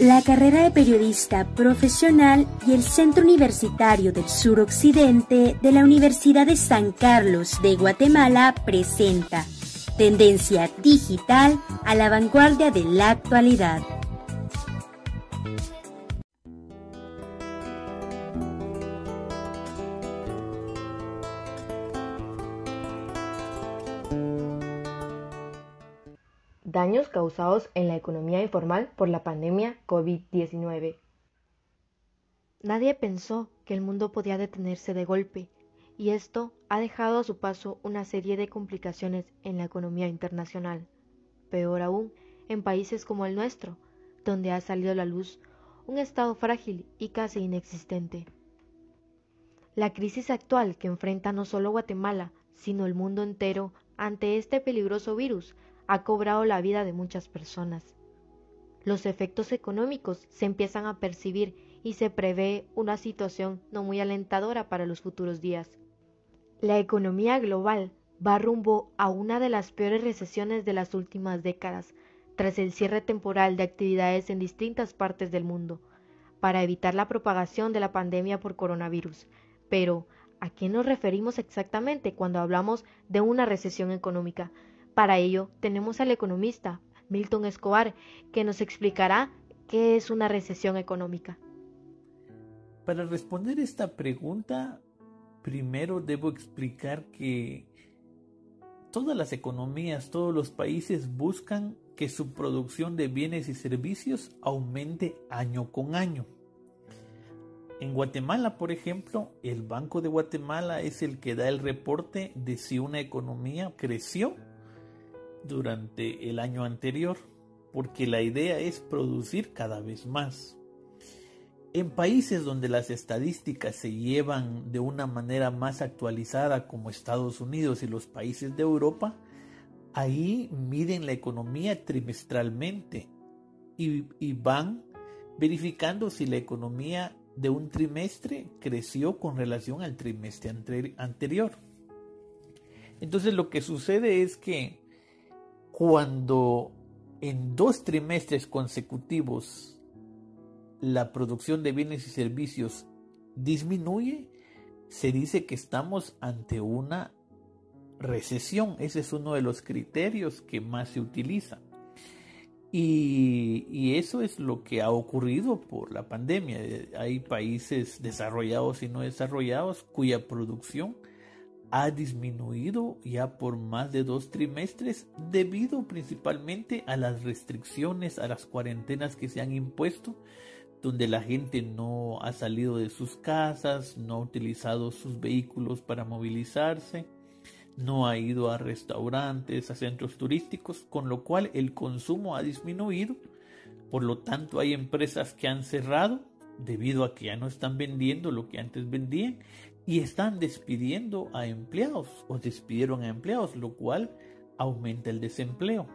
La carrera de periodista profesional y el Centro Universitario del Suroccidente de la Universidad de San Carlos de Guatemala presenta Tendencia Digital a la vanguardia de la actualidad. Causados en la economía informal por la pandemia COVID-19. Nadie pensó que el mundo podía detenerse de golpe, y esto ha dejado a su paso una serie de complicaciones en la economía internacional. Peor aún, en países como el nuestro, donde ha salido a la luz un estado frágil y casi inexistente. La crisis actual que enfrenta no solo Guatemala, sino el mundo entero ante este peligroso virus ha cobrado la vida de muchas personas. Los efectos económicos se empiezan a percibir y se prevé una situación no muy alentadora para los futuros días. La economía global va rumbo a una de las peores recesiones de las últimas décadas, tras el cierre temporal de actividades en distintas partes del mundo, para evitar la propagación de la pandemia por coronavirus. Pero, ¿a qué nos referimos exactamente cuando hablamos de una recesión económica? Para ello, tenemos al economista Milton Escobar, que nos explicará qué es una recesión económica. Para responder esta pregunta, primero debo explicar que todas las economías, todos los países buscan que su producción de bienes y servicios aumente año con año. En Guatemala, por ejemplo, el Banco de Guatemala es el que da el reporte de si una economía creció durante el año anterior, porque la idea es producir cada vez más. En países donde las estadísticas se llevan de una manera más actualizada como Estados Unidos y los países de Europa, ahí miden la economía trimestralmente y, van verificando si la economía de un trimestre creció con relación al trimestre anterior. Entonces lo que sucede es que cuando en dos trimestres consecutivos la producción de bienes y servicios disminuye, se dice que estamos ante una recesión. Ese es uno de los criterios que más se utiliza. Y, y, eso es lo que ha ocurrido por la pandemia. Hay países desarrollados y no desarrollados cuya producción ha disminuido ya por más de dos trimestres debido principalmente a las restricciones, a las cuarentenas que se han impuesto, donde la gente no ha salido de sus casas, no ha utilizado sus vehículos para movilizarse, no ha ido a restaurantes, a centros turísticos, con lo cual el consumo ha disminuido. Por lo tanto, hay empresas que han cerrado debido a que ya no están vendiendo lo que antes vendían y están despidiendo a empleados o despidieron a empleados, lo cual aumenta el desempleo.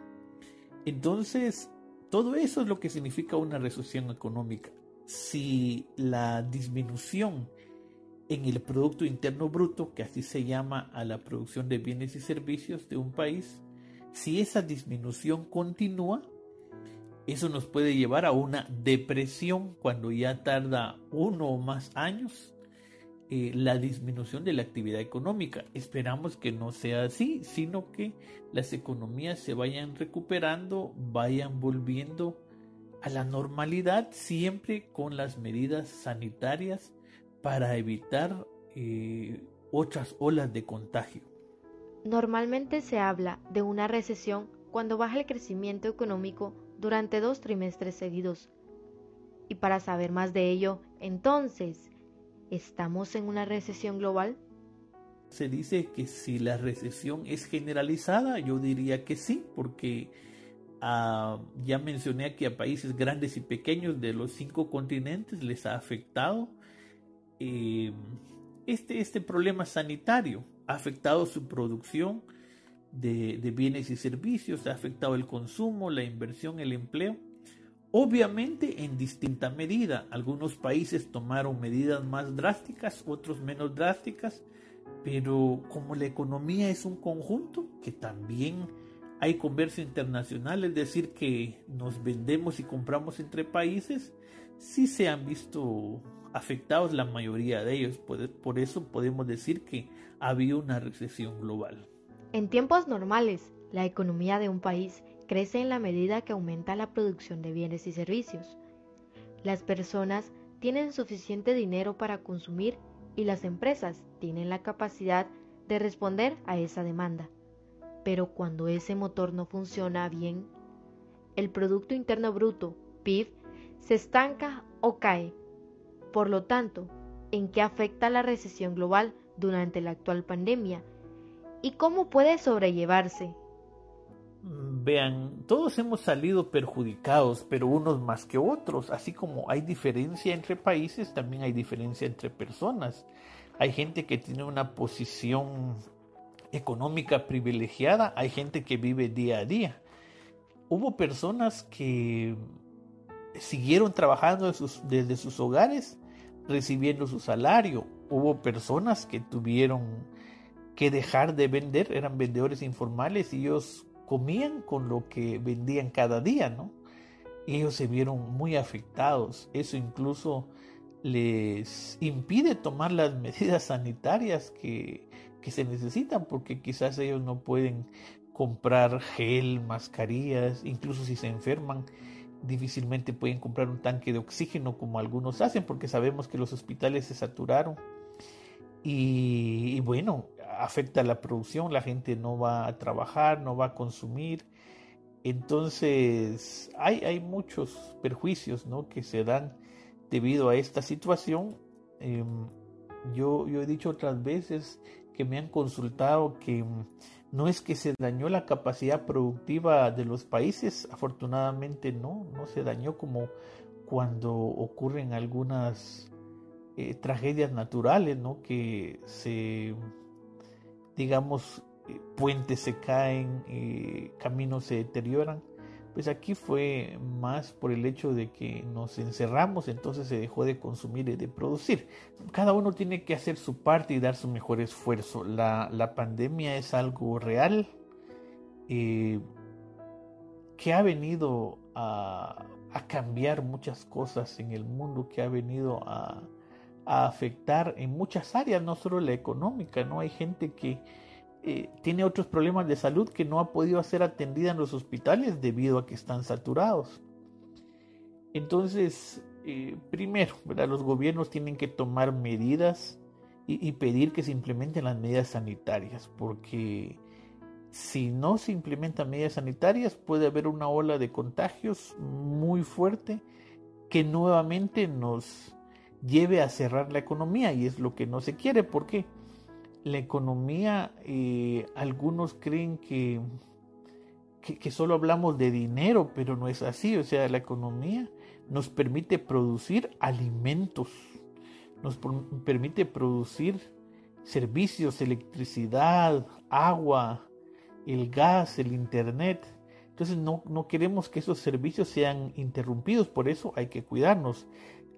Entonces, todo eso es lo que significa una recesión económica. Si la disminución en el Producto Interno Bruto, que así se llama a la producción de bienes y servicios de un país, si esa disminución continúa, eso nos puede llevar a una depresión cuando ya tarda uno o más años eh, la disminución de la actividad económica. Esperamos que no sea así, sino que las economías se vayan recuperando, vayan volviendo a la normalidad, siempre con las medidas sanitarias para evitar eh, otras olas de contagio. Normalmente se habla de una recesión cuando baja el crecimiento económico durante dos trimestres seguidos. Y para saber más de ello, entonces, ¿Estamos en una recesión global? Se dice que si la recesión es generalizada, yo diría que sí, porque ah, ya mencioné que a países grandes y pequeños de los cinco continentes les ha afectado eh, este, este problema sanitario, ha afectado su producción de, de bienes y servicios, ha afectado el consumo, la inversión, el empleo Obviamente en distinta medida. Algunos países tomaron medidas más drásticas, otros menos drásticas, pero como la economía es un conjunto que también hay comercio internacional, es decir, que nos vendemos y compramos entre países, sí se han visto afectados la mayoría de ellos. Por, eso podemos decir que había una recesión global. En tiempos normales, la economía de un país crece en la medida que aumenta la producción de bienes y servicios. Las personas tienen suficiente dinero para consumir y las empresas tienen la capacidad de responder a esa demanda. Pero cuando ese motor no funciona bien, el Producto Interno Bruto, PIB, se estanca o cae. Por lo tanto, ¿en qué afecta la recesión global durante la actual pandemia? ¿Y cómo puede sobrellevarse? Vean, todos hemos salido perjudicados, pero unos más que otros. Así como hay diferencia entre países, también hay diferencia entre personas. Hay gente que tiene una posición económica privilegiada, hay gente que vive día a día. Hubo personas que siguieron trabajando desde sus hogares, recibiendo su salario. Hubo personas que tuvieron que dejar de vender, eran vendedores informales y ellos comían con lo que vendían cada día, ¿no? Ellos se vieron muy afectados. Eso incluso les impide tomar las medidas sanitarias que, que se necesitan porque quizás ellos no pueden comprar gel, mascarillas, incluso si se enferman, difícilmente pueden comprar un tanque de oxígeno como algunos hacen porque sabemos que los hospitales se saturaron. y bueno, afecta la producción, la gente no va a trabajar, no va a consumir. Entonces hay, hay muchos perjuicios ¿no? que se dan debido a esta situación. Em, yo, yo he dicho otras veces que me han consultado que mm, no es que se dañó la capacidad productiva de los países, afortunadamente no, no se dañó como cuando ocurren algunas eh, tragedias naturales, ¿no? Que se digamos, eh, puentes se caen, eh, caminos se deterioran. Pues aquí fue más por el hecho de que nos encerramos, entonces se dejó de consumir y de producir. Cada uno tiene que hacer su parte y dar su mejor esfuerzo. La, la pandemia es algo real eh, que ha venido a, a, cambiar muchas cosas en el mundo, que ha venido a, a afectar en muchas áreas, no solo la económica, ¿no? Hay gente que eh, tiene otros problemas de salud que no ha podido ser atendida en los hospitales debido a que están saturados. Entonces, eh, primero, los gobiernos tienen que tomar medidas y pedir que se implementen las medidas sanitarias, porque si no se implementan medidas sanitarias puede haber una ola de contagios muy fuerte que nuevamente nos lleve a cerrar la economía y es lo que no se quiere. porque La economía, eh, algunos creen que, que, solo hablamos de dinero, pero no es así. O sea, la economía nos permite producir alimentos, nos permite producir servicios, electricidad, agua, el gas, el internet. Entonces no, no, queremos que esos servicios sean interrumpidos, por eso hay que cuidarnos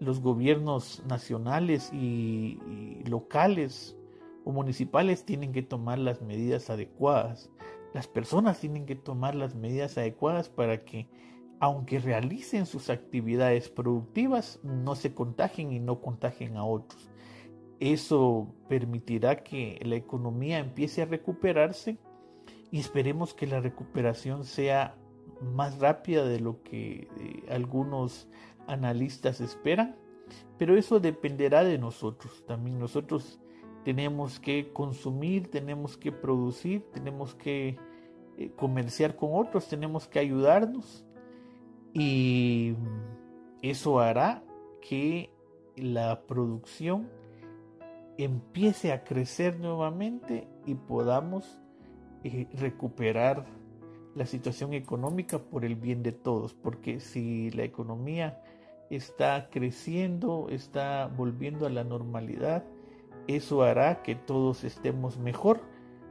los gobiernos nacionales y, locales o municipales tienen que tomar las medidas adecuadas. Las personas tienen que tomar las medidas adecuadas para que, aunque realicen sus actividades productivas, no se contagien y no contagien a otros. Eso permitirá que la economía empiece a recuperarse y esperemos que la recuperación sea más rápida de lo que eh, algunos analistas esperan, pero eso dependerá de nosotros. También nosotros tenemos que consumir, tenemos que producir, tenemos que eh, comerciar con otros, tenemos que ayudarnos y eso hará que la producción empiece a crecer nuevamente y podamos eh, recuperar la situación económica por el bien de todos, porque si la economía está creciendo, está volviendo a la normalidad, eso hará que todos estemos mejor,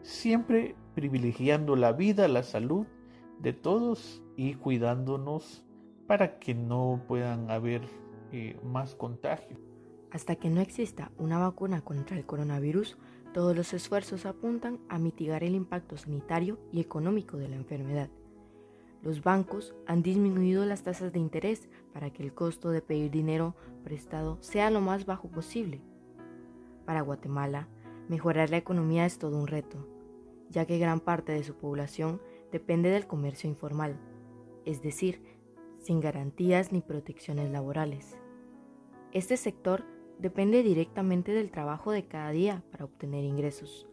siempre privilegiando la vida, la salud de todos y cuidándonos para que no puedan haber eh, más contagio. Hasta que no exista una vacuna contra el coronavirus, Todos los esfuerzos apuntan a mitigar el impacto sanitario y económico de la enfermedad. Los bancos han disminuido las tasas de interés para que el costo de pedir dinero prestado sea lo más bajo posible. Para Guatemala, mejorar la economía es todo un reto, ya que gran parte de su población depende del comercio informal, es decir, sin garantías ni protecciones laborales. Este sector depende directamente del trabajo de cada día para obtener ingresos.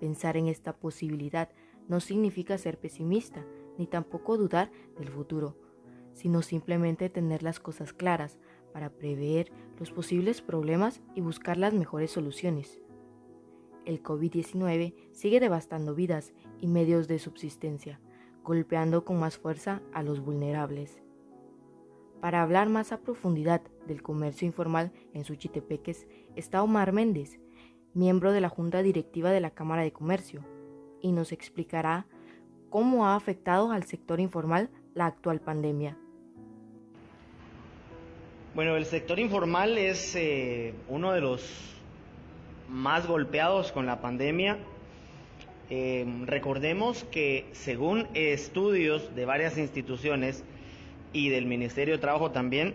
Pensar en esta posibilidad no significa ser pesimista, ni tampoco dudar del futuro, sino simplemente tener las cosas claras para prever los posibles problemas y buscar las mejores soluciones. El COVID-19 sigue devastando vidas y medios de subsistencia, golpeando con más fuerza a los vulnerables. Para hablar más a profundidad del comercio informal en Suchitepeques está Omar Méndez, miembro de la Junta Directiva de la Cámara de Comercio, y nos explicará cómo ha afectado al sector informal la actual pandemia. Bueno, el sector informal es eh, uno de los más golpeados con la pandemia. Eh, recordemos que según estudios de varias instituciones y del Ministerio de Trabajo también,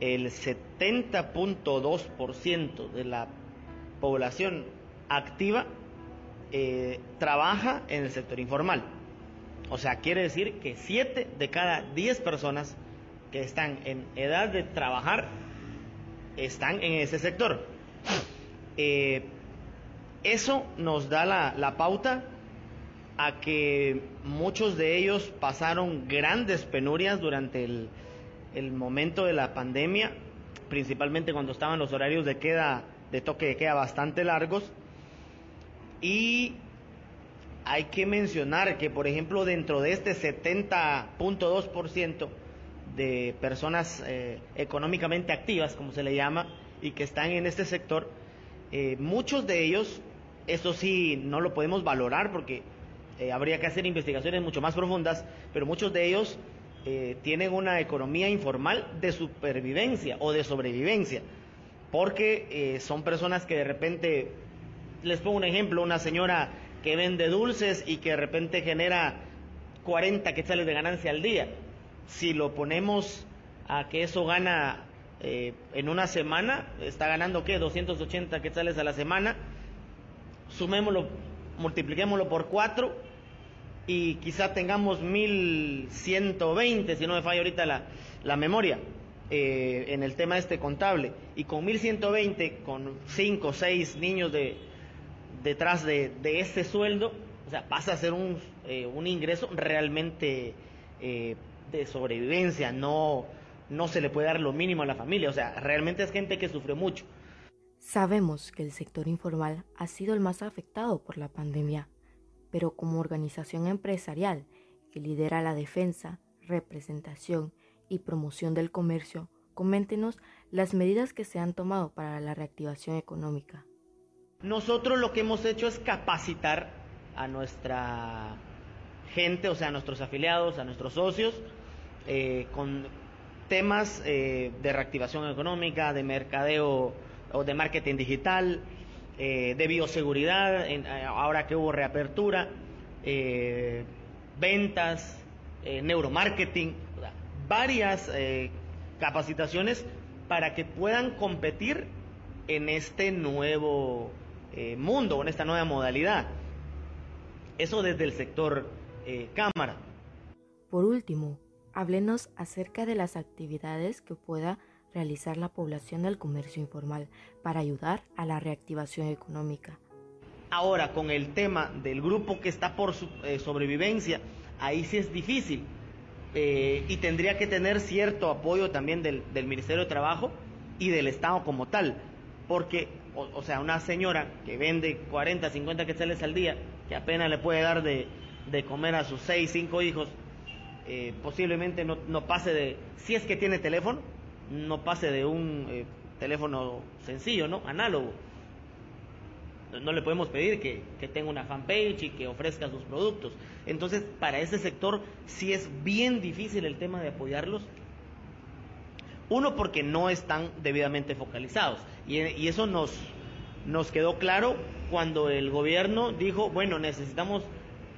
el 70.2% de la población activa eh, trabaja en el sector informal. O sea, quiere decir que 7 de cada 10 personas que están en edad de trabajar están en ese sector. Eh, eso nos da la, pauta a que muchos de ellos pasaron grandes penurias durante el, el, momento de la pandemia, principalmente cuando estaban los horarios de queda, de toque de queda bastante largos. Y hay que mencionar que, por ejemplo, dentro de este 70.2% de personas eh, económicamente activas, como se le llama, y que están en este sector, eh, muchos de ellos, eso sí, no lo podemos valorar porque eh, habría que hacer investigaciones mucho más profundas, pero muchos de ellos tienen una economía informal de supervivencia o de sobrevivencia, porque son personas que de repente, les pongo un ejemplo, una señora que vende dulces y que de repente genera 40 quetzales de ganancia al día. Si lo ponemos a que eso gana eh, en una semana, está ganando ¿qué? 280 quetzales a la semana, sumémoslo, multipliquémoslo por 4 y quizá tengamos 1120, si no me falla ahorita la, la memoria. Eh, en el tema este contable y con 1120 con 5 o 6 niños de, detrás de, ese sueldo, o sea, pasa a ser un, eh, ingreso realmente eh, de sobrevivencia, no, no se le puede dar lo mínimo a la familia, o sea, realmente es gente que sufre mucho. Sabemos que el sector informal ha sido el más afectado por la pandemia, pero como organización empresarial que lidera la defensa, representación y promoción del comercio, coméntenos las medidas que se han tomado para la reactivación económica. Nosotros lo que hemos hecho es capacitar a nuestra gente, o sea, a nuestros afiliados, a nuestros socios, eh, con temas eh, de reactivación económica, de mercadeo o de marketing digital, eh, de bioseguridad, ahora que hubo reapertura, ventas, neuromarketing, varias capacitaciones para que puedan competir en este nuevo eh, mundo, en esta nueva modalidad. Eso desde el sector eh, cámara. Por último, háblenos acerca de las actividades que pueda realizar la población del comercio informal para ayudar a la reactivación económica. Ahora, con el tema del grupo que está por eh, sobrevivencia, ahí sí es difícil y tendría que tener cierto apoyo también del, del Ministerio de Trabajo y del Estado como tal, porque o, sea, una señora que vende 40, 50 quetzales al día, que apenas le puede dar de, comer a sus 6, 5 hijos, eh, posiblemente no, no, pase de, si es que tiene teléfono, no pase de un eh, teléfono sencillo, ¿no? Análogo. No le podemos pedir que, que, tenga una fanpage y que ofrezca sus productos. Entonces, para ese sector sí es bien difícil el tema de apoyarlos uno, porque no están debidamente focalizados. Y, eso nos, nos quedó claro cuando el gobierno dijo, bueno, necesitamos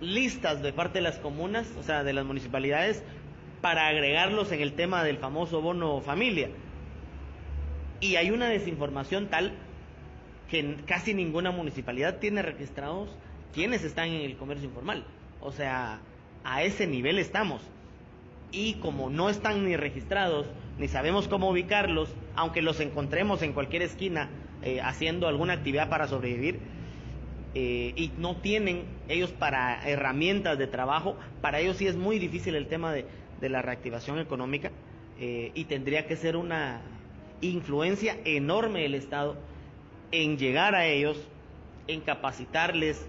listas de parte de las comunas, o sea, de las municipalidades, para agregarlos en el tema del famoso bono familia. Y hay una desinformación tal que casi ninguna municipalidad tiene registrados quienes están en el comercio informal. O sea, a ese nivel estamos. Y como no están ni registrados, ni sabemos cómo ubicarlos, aunque los encontremos en cualquier esquina eh, haciendo alguna actividad para sobrevivir, eh, y no tienen ellos para herramientas de trabajo, para ellos sí es muy difícil el tema de, la reactivación económica eh, y tendría que ser una influencia enorme el Estado en llegar a ellos, en capacitarles,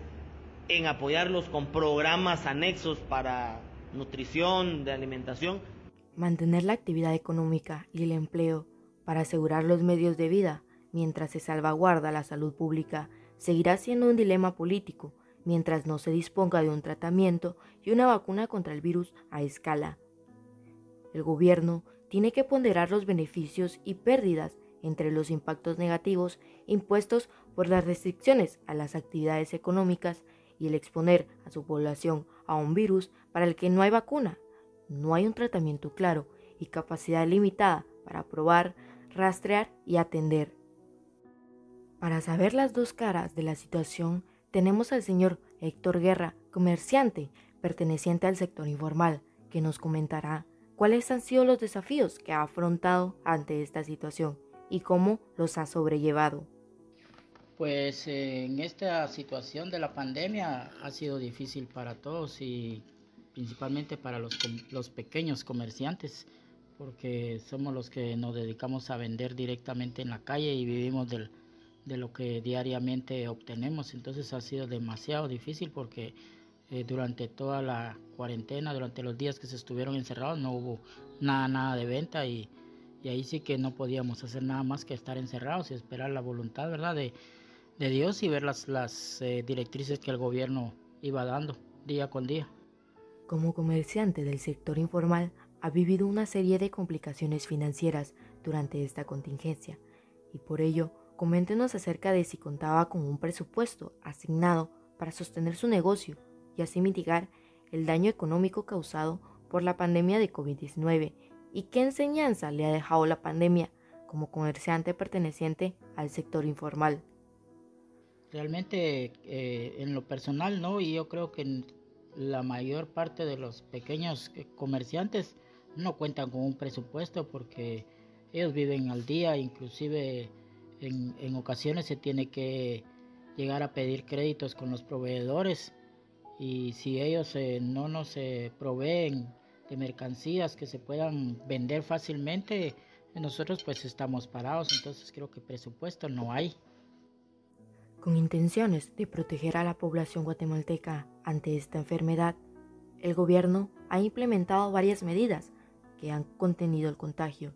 en apoyarlos con programas anexos para nutrición, de alimentación. Mantener la actividad económica y el empleo para asegurar los medios de vida mientras se salvaguarda la salud pública seguirá siendo un dilema político mientras no se disponga de un tratamiento y una vacuna contra el virus a escala. El gobierno tiene que ponderar los beneficios y pérdidas entre los impactos negativos impuestos por las restricciones a las actividades económicas y el exponer a su población a un virus para el que no hay vacuna, no hay un tratamiento claro y capacidad limitada para probar, rastrear y atender. Para saber las dos caras de la situación, tenemos al señor Héctor Guerra, comerciante perteneciente al sector informal, que nos comentará cuáles han sido los desafíos que ha afrontado ante esta situación y cómo los ha sobrellevado. Pues en esta situación de la pandemia ha sido difícil para todos y principalmente para los, los pequeños comerciantes, porque somos los que nos dedicamos a vender directamente en la calle y vivimos del, de lo que diariamente obtenemos. Entonces ha sido demasiado difícil porque eh, durante toda la cuarentena, durante los días que se estuvieron encerrados, no hubo nada, nada de venta y, y ahí sí que no podíamos hacer nada más que estar encerrados y esperar la voluntad, ¿verdad? De, de Dios y ver las, eh, directrices que el gobierno iba dando día con día. Como comerciante del sector informal, ha vivido una serie de complicaciones financieras durante esta contingencia y por ello, coméntenos acerca de si contaba con un presupuesto asignado para sostener su negocio y así mitigar el daño económico causado por la pandemia de COVID-19 y qué enseñanza le ha dejado la pandemia como comerciante perteneciente al sector informal. Realmente eh, en lo personal no, y yo creo que la mayor parte de los pequeños eh, comerciantes no cuentan con un presupuesto porque ellos viven al día, inclusive en, ocasiones se tiene que llegar a pedir créditos con los proveedores y si ellos eh, no nos proveen de mercancías que se puedan vender fácilmente, nosotros pues estamos parados, entonces creo que presupuesto no hay. Con intenciones de proteger a la población guatemalteca ante esta enfermedad, el gobierno ha implementado varias medidas que han contenido el contagio,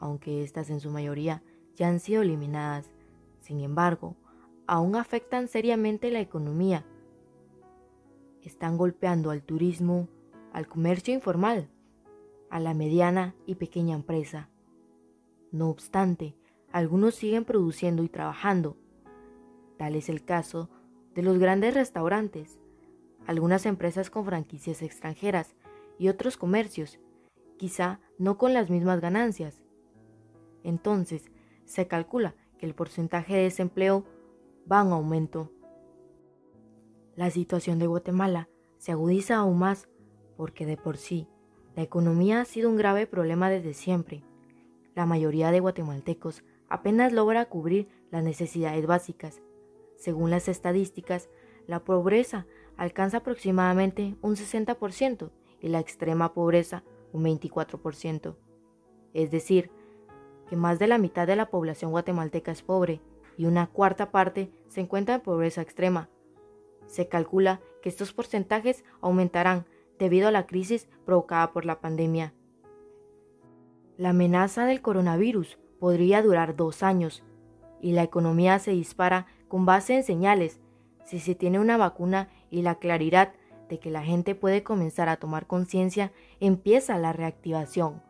aunque estas en su mayoría ya han sido eliminadas. Sin embargo, aún afectan seriamente la economía. Están golpeando al turismo, al comercio informal, a la mediana y pequeña empresa. No obstante, algunos siguen produciendo y trabajando Tal es el caso de los grandes restaurantes, algunas empresas con franquicias extranjeras y otros comercios, quizá no con las mismas ganancias. Entonces, se calcula que el porcentaje de desempleo va en aumento. La situación de Guatemala se agudiza aún más porque de por sí la economía ha sido un grave problema desde siempre. La mayoría de guatemaltecos apenas logra cubrir las necesidades básicas según las estadísticas, la pobreza alcanza aproximadamente un 60% y la extrema pobreza un 24%. Es decir, que más de la mitad de la población guatemalteca es pobre y una cuarta parte se encuentra en pobreza extrema. Se calcula que estos porcentajes aumentarán debido a la crisis provocada por la pandemia. La amenaza del coronavirus podría durar dos años y la economía se dispara con base en señales, si se tiene una vacuna y la claridad de que la gente puede comenzar a tomar conciencia, empieza la reactivación.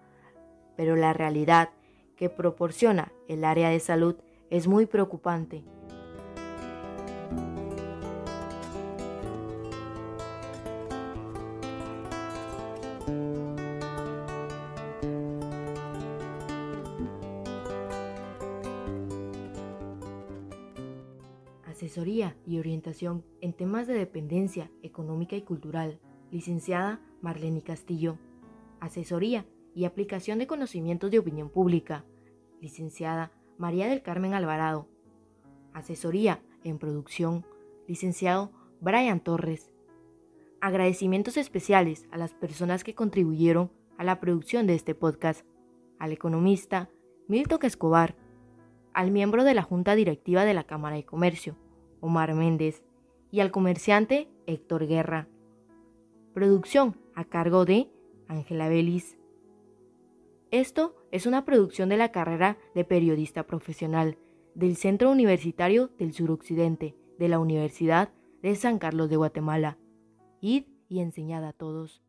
Pero la realidad que proporciona el área de salud es muy preocupante. Orientación en temas de dependencia económica y cultural. Licenciada Marlene Castillo. Asesoría y aplicación de conocimientos de opinión pública. Licenciada María del Carmen Alvarado. Asesoría en producción. Licenciado Brian Torres. Agradecimientos especiales a las personas que contribuyeron a la producción de este podcast. Al economista Milton Escobar al miembro de la Junta Directiva de la Cámara de Comercio, Omar Méndez, y al comerciante Héctor Guerra. Producción a cargo de Ángela Belis. Esto es una producción de la carrera de periodista profesional del Centro Universitario del Suroccidente de la Universidad de San Carlos de Guatemala. Id y enseñad a todos.